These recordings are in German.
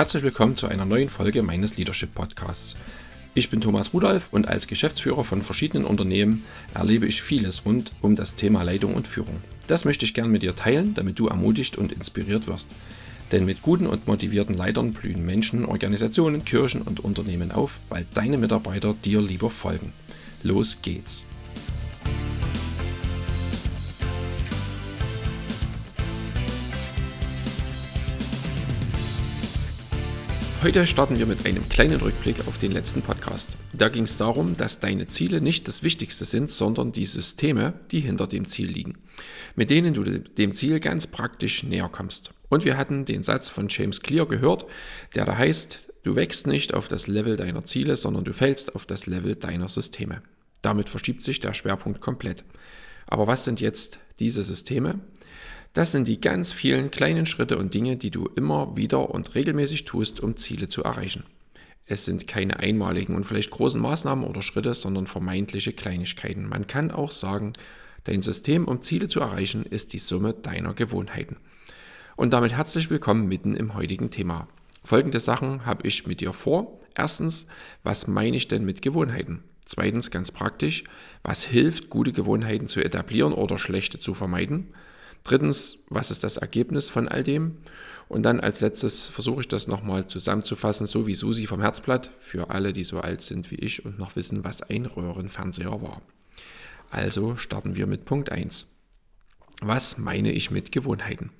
Herzlich willkommen zu einer neuen Folge meines Leadership Podcasts. Ich bin Thomas Rudolph und als Geschäftsführer von verschiedenen Unternehmen erlebe ich vieles rund um das Thema Leitung und Führung. Das möchte ich gern mit dir teilen, damit du ermutigt und inspiriert wirst. Denn mit guten und motivierten Leitern blühen Menschen, Organisationen, Kirchen und Unternehmen auf, weil deine Mitarbeiter dir lieber folgen. Los geht's! Heute starten wir mit einem kleinen Rückblick auf den letzten Podcast. Da ging es darum, dass deine Ziele nicht das Wichtigste sind, sondern die Systeme, die hinter dem Ziel liegen, mit denen du dem Ziel ganz praktisch näher kommst. Und wir hatten den Satz von James Clear gehört, der da heißt, du wächst nicht auf das Level deiner Ziele, sondern du fällst auf das Level deiner Systeme. Damit verschiebt sich der Schwerpunkt komplett. Aber was sind jetzt diese Systeme? Das sind die ganz vielen kleinen Schritte und Dinge, die du immer wieder und regelmäßig tust, um Ziele zu erreichen. Es sind keine einmaligen und vielleicht großen Maßnahmen oder Schritte, sondern vermeintliche Kleinigkeiten. Man kann auch sagen, dein System, um Ziele zu erreichen, ist die Summe deiner Gewohnheiten. Und damit herzlich willkommen mitten im heutigen Thema. Folgende Sachen habe ich mit dir vor. Erstens, was meine ich denn mit Gewohnheiten? Zweitens, ganz praktisch, was hilft, gute Gewohnheiten zu etablieren oder schlechte zu vermeiden? Drittens, was ist das Ergebnis von all dem? Und dann als letztes versuche ich das nochmal zusammenzufassen, so wie Susi vom Herzblatt, für alle, die so alt sind wie ich und noch wissen, was ein Röhrenfernseher war. Also starten wir mit Punkt 1. Was meine ich mit Gewohnheiten?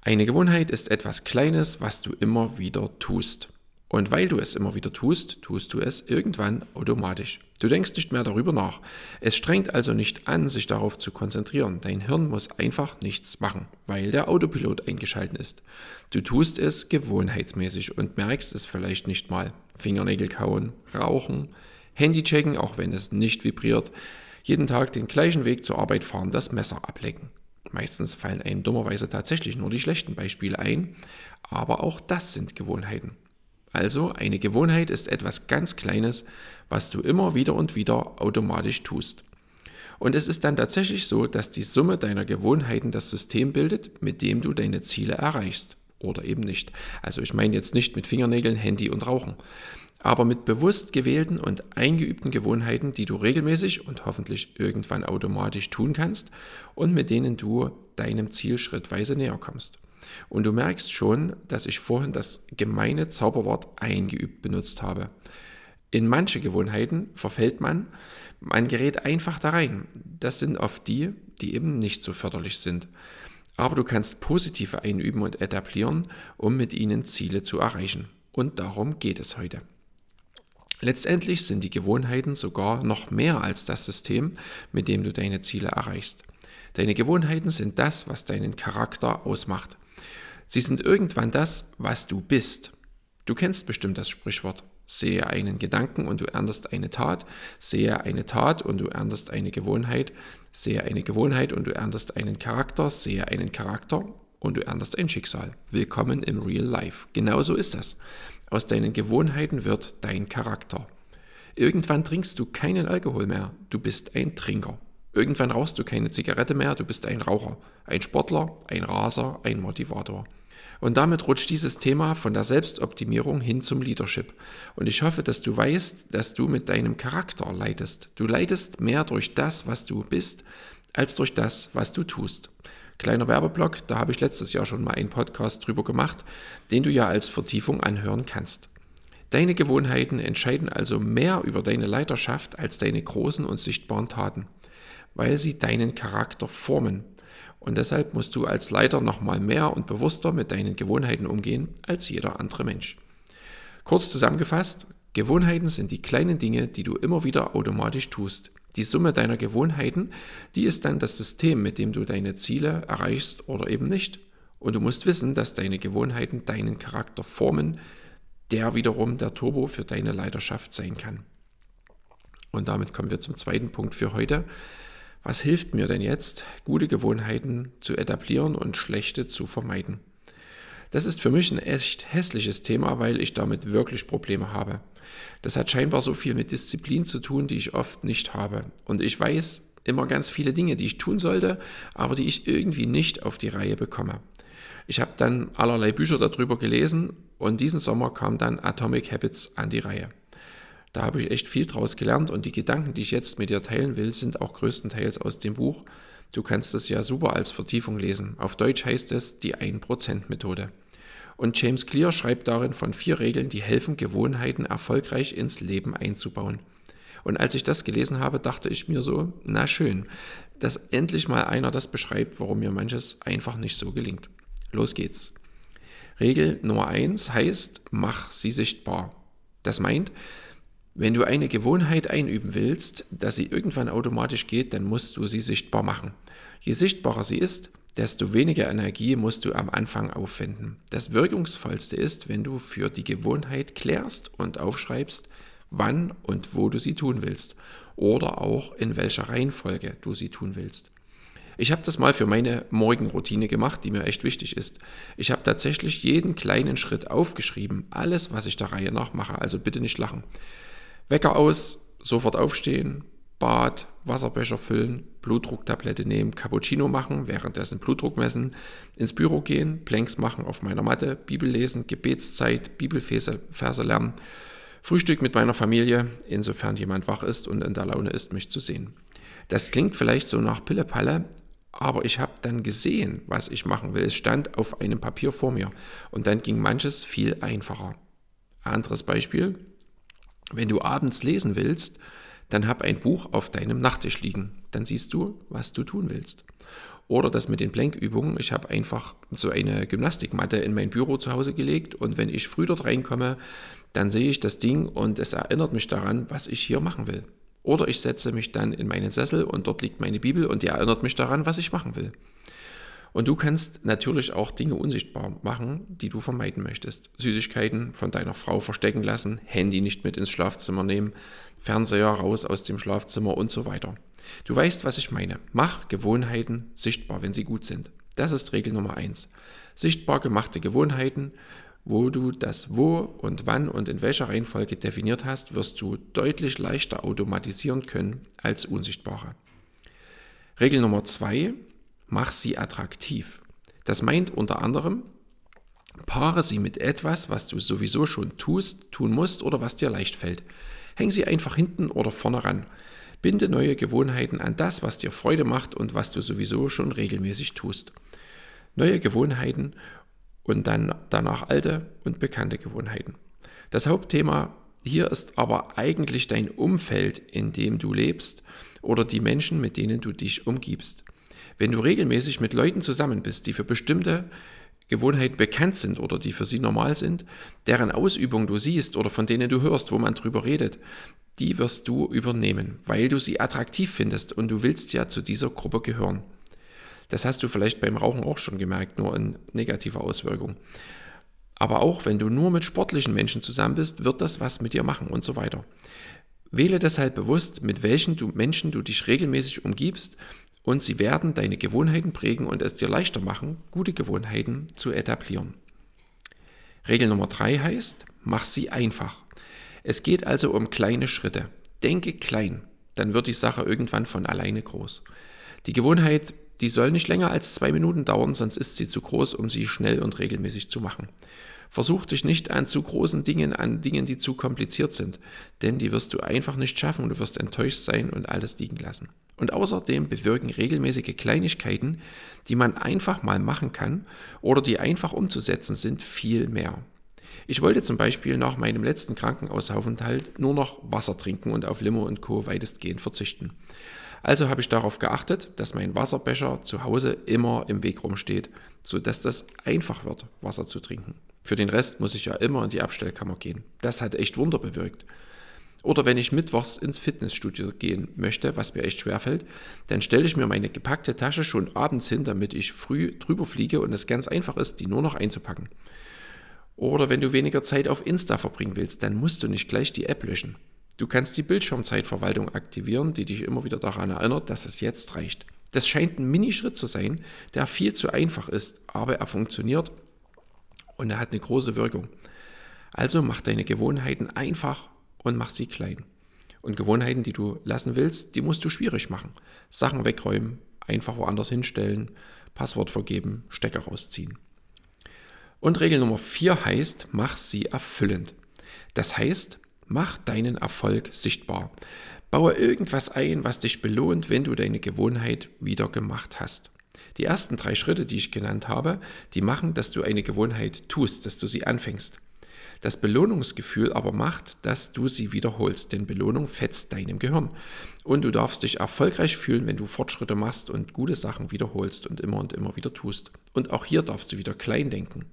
Eine Gewohnheit ist etwas Kleines, was du immer wieder tust. Und weil du es immer wieder tust, tust du es irgendwann automatisch. Du denkst nicht mehr darüber nach. Es strengt also nicht an, sich darauf zu konzentrieren. Dein Hirn muss einfach nichts machen, weil der Autopilot eingeschaltet ist. Du tust es gewohnheitsmäßig und merkst es vielleicht nicht mal. Fingernägel kauen, rauchen, Handy checken, auch wenn es nicht vibriert, jeden Tag den gleichen Weg zur Arbeit fahren, das Messer ablecken. Meistens fallen einem dummerweise tatsächlich nur die schlechten Beispiele ein, aber auch das sind Gewohnheiten. Also eine Gewohnheit ist etwas ganz Kleines, was du immer wieder und wieder automatisch tust. Und es ist dann tatsächlich so, dass die Summe deiner Gewohnheiten das System bildet, mit dem du deine Ziele erreichst. Oder eben nicht. Also ich meine jetzt nicht mit Fingernägeln, Handy und Rauchen, aber mit bewusst gewählten und eingeübten Gewohnheiten, die du regelmäßig und hoffentlich irgendwann automatisch tun kannst und mit denen du deinem Ziel schrittweise näher kommst. Und du merkst schon, dass ich vorhin das gemeine Zauberwort eingeübt benutzt habe. In manche Gewohnheiten verfällt man, man gerät einfach da rein. Das sind oft die, die eben nicht so förderlich sind. Aber du kannst positive einüben und etablieren, um mit ihnen Ziele zu erreichen. Und darum geht es heute. Letztendlich sind die Gewohnheiten sogar noch mehr als das System, mit dem du deine Ziele erreichst. Deine Gewohnheiten sind das, was deinen Charakter ausmacht. Sie sind irgendwann das, was du bist. Du kennst bestimmt das Sprichwort. Sehe einen Gedanken und du erntest eine Tat, sehe eine Tat und du erntest eine Gewohnheit, sehe eine Gewohnheit und du erntest einen Charakter, sehe einen Charakter und du erntest ein Schicksal. Willkommen im Real Life. Genauso ist das. Aus deinen Gewohnheiten wird dein Charakter. Irgendwann trinkst du keinen Alkohol mehr, du bist ein Trinker. Irgendwann rauchst du keine Zigarette mehr, du bist ein Raucher, ein Sportler, ein Raser, ein Motivator. Und damit rutscht dieses Thema von der Selbstoptimierung hin zum Leadership. Und ich hoffe, dass du weißt, dass du mit deinem Charakter leitest. Du leitest mehr durch das, was du bist, als durch das, was du tust. Kleiner Werbeblock, da habe ich letztes Jahr schon mal einen Podcast drüber gemacht, den du ja als Vertiefung anhören kannst. Deine Gewohnheiten entscheiden also mehr über deine Leiterschaft als deine großen und sichtbaren Taten weil sie deinen Charakter formen. Und deshalb musst du als Leiter nochmal mehr und bewusster mit deinen Gewohnheiten umgehen als jeder andere Mensch. Kurz zusammengefasst, Gewohnheiten sind die kleinen Dinge, die du immer wieder automatisch tust. Die Summe deiner Gewohnheiten, die ist dann das System, mit dem du deine Ziele erreichst oder eben nicht. Und du musst wissen, dass deine Gewohnheiten deinen Charakter formen, der wiederum der Turbo für deine Leiterschaft sein kann. Und damit kommen wir zum zweiten Punkt für heute. Was hilft mir denn jetzt, gute Gewohnheiten zu etablieren und schlechte zu vermeiden? Das ist für mich ein echt hässliches Thema, weil ich damit wirklich Probleme habe. Das hat scheinbar so viel mit Disziplin zu tun, die ich oft nicht habe. Und ich weiß, Immer ganz viele Dinge, die ich tun sollte, aber die ich irgendwie nicht auf die Reihe bekomme. Ich habe dann allerlei Bücher darüber gelesen und diesen Sommer kam dann Atomic Habits an die Reihe. Da habe ich echt viel draus gelernt und die Gedanken, die ich jetzt mit dir teilen will, sind auch größtenteils aus dem Buch. Du kannst es ja super als Vertiefung lesen. Auf Deutsch heißt es die 1%-Methode. Und James Clear schreibt darin von vier Regeln, die helfen, Gewohnheiten erfolgreich ins Leben einzubauen. Und als ich das gelesen habe, dachte ich mir so, na schön, dass endlich mal einer das beschreibt, warum mir manches einfach nicht so gelingt. Los geht's. Regel Nummer eins heißt, mach sie sichtbar. Das meint, wenn du eine Gewohnheit einüben willst, dass sie irgendwann automatisch geht, dann musst du sie sichtbar machen. Je sichtbarer sie ist, desto weniger Energie musst du am Anfang aufwenden. Das Wirkungsvollste ist, wenn du für die Gewohnheit klärst und aufschreibst, wann und wo du sie tun willst oder auch in welcher Reihenfolge du sie tun willst. Ich habe das mal für meine Morgenroutine gemacht, die mir echt wichtig ist. Ich habe tatsächlich jeden kleinen Schritt aufgeschrieben, alles, was ich der Reihe nach mache, also bitte nicht lachen. Wecker aus, sofort aufstehen, Bad, Wasserbecher füllen, Blutdrucktablette nehmen, Cappuccino machen, währenddessen Blutdruck messen, ins Büro gehen, Planks machen auf meiner Matte, Bibel lesen, Gebetszeit, Bibelverse lernen, Frühstück mit meiner Familie, insofern jemand wach ist und in der Laune ist, mich zu sehen. Das klingt vielleicht so nach Pillepalle, aber ich habe dann gesehen, was ich machen will. Es stand auf einem Papier vor mir und dann ging manches viel einfacher. Anderes Beispiel, wenn du abends lesen willst, dann hab ein Buch auf deinem Nachttisch liegen. Dann siehst du, was du tun willst. Oder das mit den Blankübungen. Ich habe einfach so eine Gymnastikmatte in mein Büro zu Hause gelegt und wenn ich früh dort reinkomme, dann sehe ich das Ding und es erinnert mich daran, was ich hier machen will. Oder ich setze mich dann in meinen Sessel und dort liegt meine Bibel und die erinnert mich daran, was ich machen will. Und du kannst natürlich auch Dinge unsichtbar machen, die du vermeiden möchtest. Süßigkeiten von deiner Frau verstecken lassen, Handy nicht mit ins Schlafzimmer nehmen, Fernseher raus aus dem Schlafzimmer und so weiter. Du weißt, was ich meine. Mach Gewohnheiten sichtbar, wenn sie gut sind. Das ist Regel Nummer eins. Sichtbar gemachte Gewohnheiten wo du das Wo und Wann und in welcher Reihenfolge definiert hast, wirst du deutlich leichter automatisieren können als unsichtbare. Regel Nummer zwei: Mach sie attraktiv. Das meint unter anderem, paare sie mit etwas, was du sowieso schon tust, tun musst oder was dir leicht fällt. Häng sie einfach hinten oder vorne ran. Binde neue Gewohnheiten an das, was dir Freude macht und was du sowieso schon regelmäßig tust. Neue Gewohnheiten und dann danach alte und bekannte Gewohnheiten. Das Hauptthema hier ist aber eigentlich dein Umfeld, in dem du lebst oder die Menschen, mit denen du dich umgibst. Wenn du regelmäßig mit Leuten zusammen bist, die für bestimmte Gewohnheiten bekannt sind oder die für sie normal sind, deren Ausübung du siehst oder von denen du hörst, wo man drüber redet, die wirst du übernehmen, weil du sie attraktiv findest und du willst ja zu dieser Gruppe gehören. Das hast du vielleicht beim Rauchen auch schon gemerkt, nur in negativer Auswirkung. Aber auch wenn du nur mit sportlichen Menschen zusammen bist, wird das was mit dir machen und so weiter. Wähle deshalb bewusst, mit welchen du Menschen du dich regelmäßig umgibst und sie werden deine Gewohnheiten prägen und es dir leichter machen, gute Gewohnheiten zu etablieren. Regel Nummer drei heißt, mach sie einfach. Es geht also um kleine Schritte. Denke klein, dann wird die Sache irgendwann von alleine groß. Die Gewohnheit die soll nicht länger als zwei Minuten dauern, sonst ist sie zu groß, um sie schnell und regelmäßig zu machen. Versuch dich nicht an zu großen Dingen, an Dingen, die zu kompliziert sind, denn die wirst du einfach nicht schaffen und du wirst enttäuscht sein und alles liegen lassen. Und außerdem bewirken regelmäßige Kleinigkeiten, die man einfach mal machen kann oder die einfach umzusetzen sind, viel mehr. Ich wollte zum Beispiel nach meinem letzten Krankenhausaufenthalt nur noch Wasser trinken und auf Limo und Co. weitestgehend verzichten. Also habe ich darauf geachtet, dass mein Wasserbecher zu Hause immer im Weg rumsteht, sodass das einfach wird, Wasser zu trinken. Für den Rest muss ich ja immer in die Abstellkammer gehen. Das hat echt Wunder bewirkt. Oder wenn ich mittwochs ins Fitnessstudio gehen möchte, was mir echt schwer fällt, dann stelle ich mir meine gepackte Tasche schon abends hin, damit ich früh drüber fliege und es ganz einfach ist, die nur noch einzupacken. Oder wenn du weniger Zeit auf Insta verbringen willst, dann musst du nicht gleich die App löschen. Du kannst die Bildschirmzeitverwaltung aktivieren, die dich immer wieder daran erinnert, dass es jetzt reicht. Das scheint ein Minischritt zu sein, der viel zu einfach ist, aber er funktioniert und er hat eine große Wirkung. Also mach deine Gewohnheiten einfach und mach sie klein. Und Gewohnheiten, die du lassen willst, die musst du schwierig machen. Sachen wegräumen, einfach woanders hinstellen, Passwort vergeben, Stecker rausziehen. Und Regel Nummer 4 heißt, mach sie erfüllend. Das heißt, mach deinen Erfolg sichtbar. Baue irgendwas ein, was dich belohnt, wenn du deine Gewohnheit wieder gemacht hast. Die ersten drei Schritte, die ich genannt habe, die machen, dass du eine Gewohnheit tust, dass du sie anfängst. Das Belohnungsgefühl aber macht, dass du sie wiederholst, denn Belohnung fetzt deinem Gehirn. Und du darfst dich erfolgreich fühlen, wenn du Fortschritte machst und gute Sachen wiederholst und immer und immer wieder tust. Und auch hier darfst du wieder klein denken.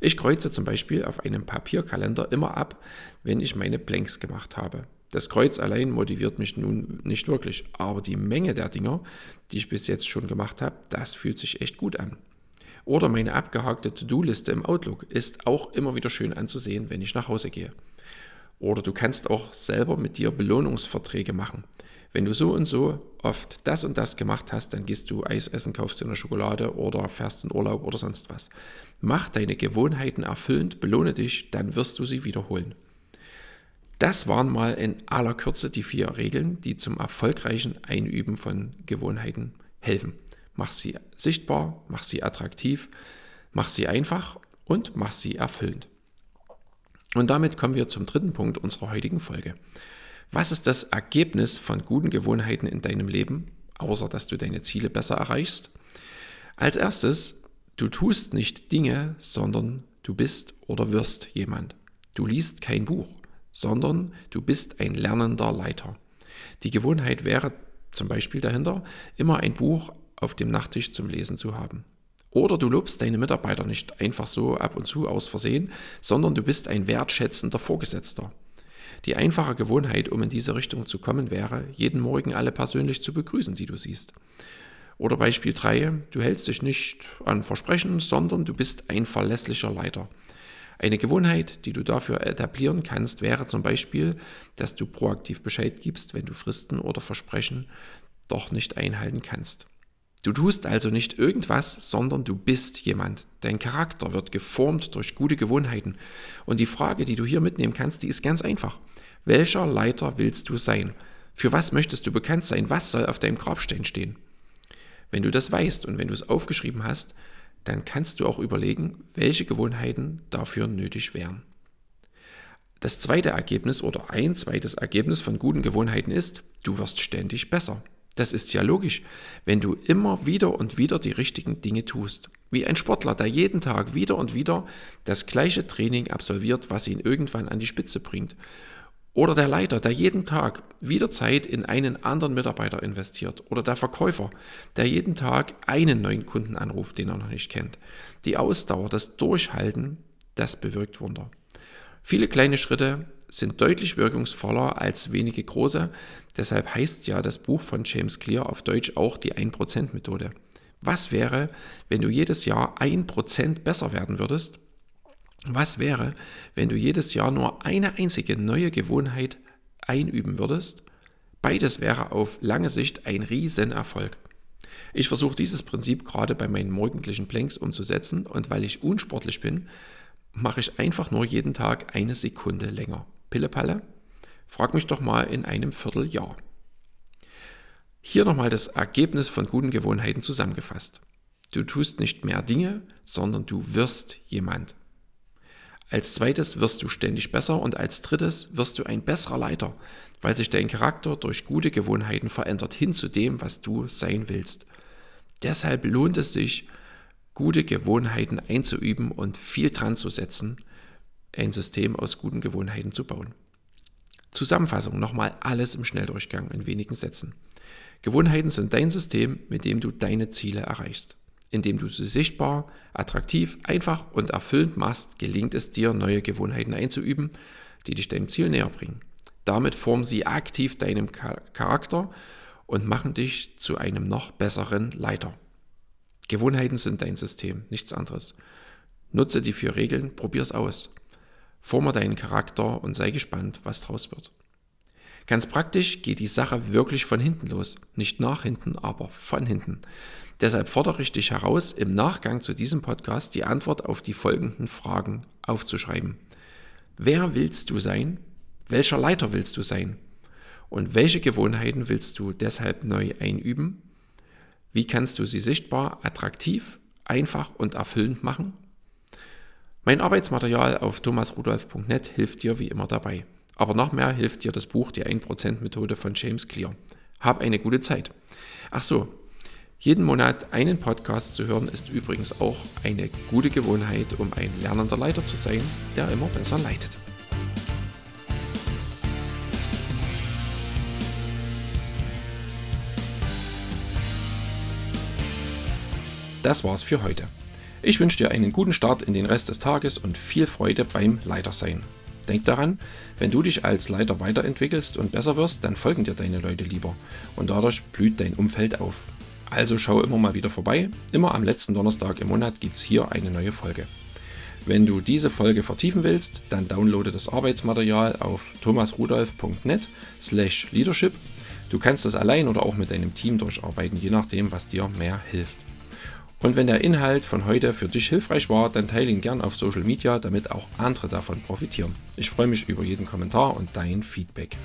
Ich kreuze zum Beispiel auf einem Papierkalender immer ab, wenn ich meine Blanks gemacht habe. Das Kreuz allein motiviert mich nun nicht wirklich, aber die Menge der Dinger, die ich bis jetzt schon gemacht habe, das fühlt sich echt gut an. Oder meine abgehakte To-Do-Liste im Outlook ist auch immer wieder schön anzusehen, wenn ich nach Hause gehe. Oder du kannst auch selber mit dir Belohnungsverträge machen. Wenn du so und so oft das und das gemacht hast, dann gehst du Eis essen, kaufst dir eine Schokolade oder fährst in Urlaub oder sonst was. Mach deine Gewohnheiten erfüllend, belohne dich, dann wirst du sie wiederholen. Das waren mal in aller Kürze die vier Regeln, die zum erfolgreichen Einüben von Gewohnheiten helfen. Mach sie sichtbar, mach sie attraktiv, mach sie einfach und mach sie erfüllend. Und damit kommen wir zum dritten Punkt unserer heutigen Folge. Was ist das Ergebnis von guten Gewohnheiten in deinem Leben, außer dass du deine Ziele besser erreichst? Als erstes, du tust nicht Dinge, sondern du bist oder wirst jemand. Du liest kein Buch sondern du bist ein lernender Leiter. Die Gewohnheit wäre zum Beispiel dahinter, immer ein Buch auf dem Nachttisch zum Lesen zu haben. Oder du lobst deine Mitarbeiter nicht einfach so ab und zu aus Versehen, sondern du bist ein wertschätzender Vorgesetzter. Die einfache Gewohnheit, um in diese Richtung zu kommen, wäre, jeden Morgen alle persönlich zu begrüßen, die du siehst. Oder Beispiel 3, du hältst dich nicht an Versprechen, sondern du bist ein verlässlicher Leiter. Eine Gewohnheit, die du dafür etablieren kannst, wäre zum Beispiel, dass du proaktiv Bescheid gibst, wenn du Fristen oder Versprechen doch nicht einhalten kannst. Du tust also nicht irgendwas, sondern du bist jemand. Dein Charakter wird geformt durch gute Gewohnheiten. Und die Frage, die du hier mitnehmen kannst, die ist ganz einfach. Welcher Leiter willst du sein? Für was möchtest du bekannt sein? Was soll auf deinem Grabstein stehen? Wenn du das weißt und wenn du es aufgeschrieben hast, dann kannst du auch überlegen, welche Gewohnheiten dafür nötig wären. Das zweite Ergebnis oder ein zweites Ergebnis von guten Gewohnheiten ist, du wirst ständig besser. Das ist ja logisch, wenn du immer wieder und wieder die richtigen Dinge tust. Wie ein Sportler, der jeden Tag wieder und wieder das gleiche Training absolviert, was ihn irgendwann an die Spitze bringt. Oder der Leiter, der jeden Tag wieder Zeit in einen anderen Mitarbeiter investiert. Oder der Verkäufer, der jeden Tag einen neuen Kunden anruft, den er noch nicht kennt. Die Ausdauer, das Durchhalten, das bewirkt Wunder. Viele kleine Schritte sind deutlich wirkungsvoller als wenige große. Deshalb heißt ja das Buch von James Clear auf Deutsch auch die 1%-Methode. Was wäre, wenn du jedes Jahr 1% besser werden würdest? Was wäre, wenn du jedes Jahr nur eine einzige neue Gewohnheit einüben würdest? Beides wäre auf lange Sicht ein Riesenerfolg. Ich versuche dieses Prinzip gerade bei meinen morgendlichen Planks umzusetzen und weil ich unsportlich bin, mache ich einfach nur jeden Tag eine Sekunde länger. Pillepalle? Frag mich doch mal in einem Vierteljahr. Hier nochmal das Ergebnis von guten Gewohnheiten zusammengefasst. Du tust nicht mehr Dinge, sondern du wirst jemand. Als zweites wirst du ständig besser und als drittes wirst du ein besserer Leiter, weil sich dein Charakter durch gute Gewohnheiten verändert hin zu dem, was du sein willst. Deshalb lohnt es sich, gute Gewohnheiten einzuüben und viel dran zu setzen, ein System aus guten Gewohnheiten zu bauen. Zusammenfassung nochmal alles im Schnelldurchgang in wenigen Sätzen. Gewohnheiten sind dein System, mit dem du deine Ziele erreichst. Indem du sie sichtbar, attraktiv, einfach und erfüllend machst, gelingt es dir, neue Gewohnheiten einzuüben, die dich deinem Ziel näher bringen. Damit formen sie aktiv deinen Charakter und machen dich zu einem noch besseren Leiter. Gewohnheiten sind dein System, nichts anderes. Nutze die vier Regeln, probier's aus. Forme deinen Charakter und sei gespannt, was draus wird. Ganz praktisch geht die Sache wirklich von hinten los. Nicht nach hinten, aber von hinten. Deshalb fordere ich dich heraus, im Nachgang zu diesem Podcast die Antwort auf die folgenden Fragen aufzuschreiben. Wer willst du sein? Welcher Leiter willst du sein? Und welche Gewohnheiten willst du deshalb neu einüben? Wie kannst du sie sichtbar, attraktiv, einfach und erfüllend machen? Mein Arbeitsmaterial auf thomasrudolf.net hilft dir wie immer dabei. Aber noch mehr hilft dir das Buch Die 1% Methode von James Clear. Hab eine gute Zeit. Ach so, jeden Monat einen Podcast zu hören ist übrigens auch eine gute Gewohnheit, um ein lernender Leiter zu sein, der immer besser leitet. Das war's für heute. Ich wünsche dir einen guten Start in den Rest des Tages und viel Freude beim Leitersein. Denk daran, wenn du dich als Leiter weiterentwickelst und besser wirst, dann folgen dir deine Leute lieber und dadurch blüht dein Umfeld auf. Also schau immer mal wieder vorbei. Immer am letzten Donnerstag im Monat gibt es hier eine neue Folge. Wenn du diese Folge vertiefen willst, dann downloade das Arbeitsmaterial auf thomasrudolf.net slash leadership. Du kannst das allein oder auch mit deinem Team durcharbeiten, je nachdem, was dir mehr hilft. Und wenn der Inhalt von heute für dich hilfreich war, dann teile ihn gern auf Social Media, damit auch andere davon profitieren. Ich freue mich über jeden Kommentar und dein Feedback.